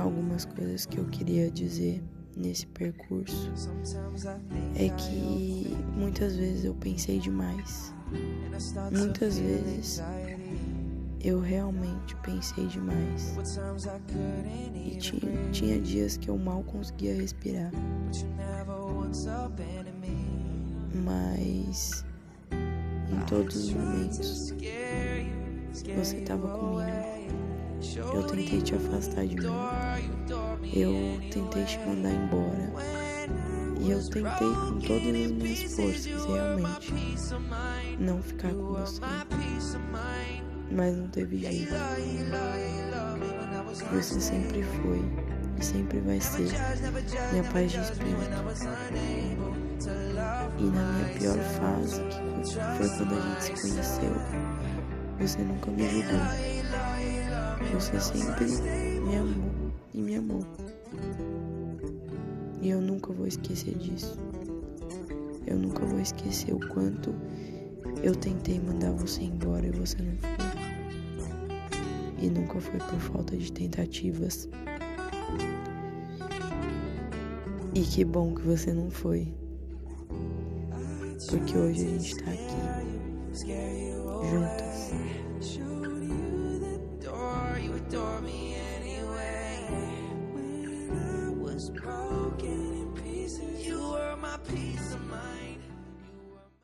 algumas coisas que eu queria dizer nesse percurso é que muitas vezes eu pensei demais. Muitas vezes eu realmente pensei demais. E tinha, tinha dias que eu mal conseguia respirar. Mas em todos os momentos você estava comigo. Eu tentei te afastar de mim. Eu tentei te mandar embora. E eu tentei com todas as minhas forças, realmente, não ficar com você. Mas não teve jeito. Você sempre foi e sempre vai ser minha paz de espírito. E na minha pior fase, que foi quando a gente se conheceu, você nunca me julgou. Você sempre me amou e me amou. E eu nunca vou esquecer disso. Eu nunca vou esquecer o quanto eu tentei mandar você embora e você não foi. E nunca foi por falta de tentativas. E que bom que você não foi. Porque hoje a gente tá aqui juntas. just call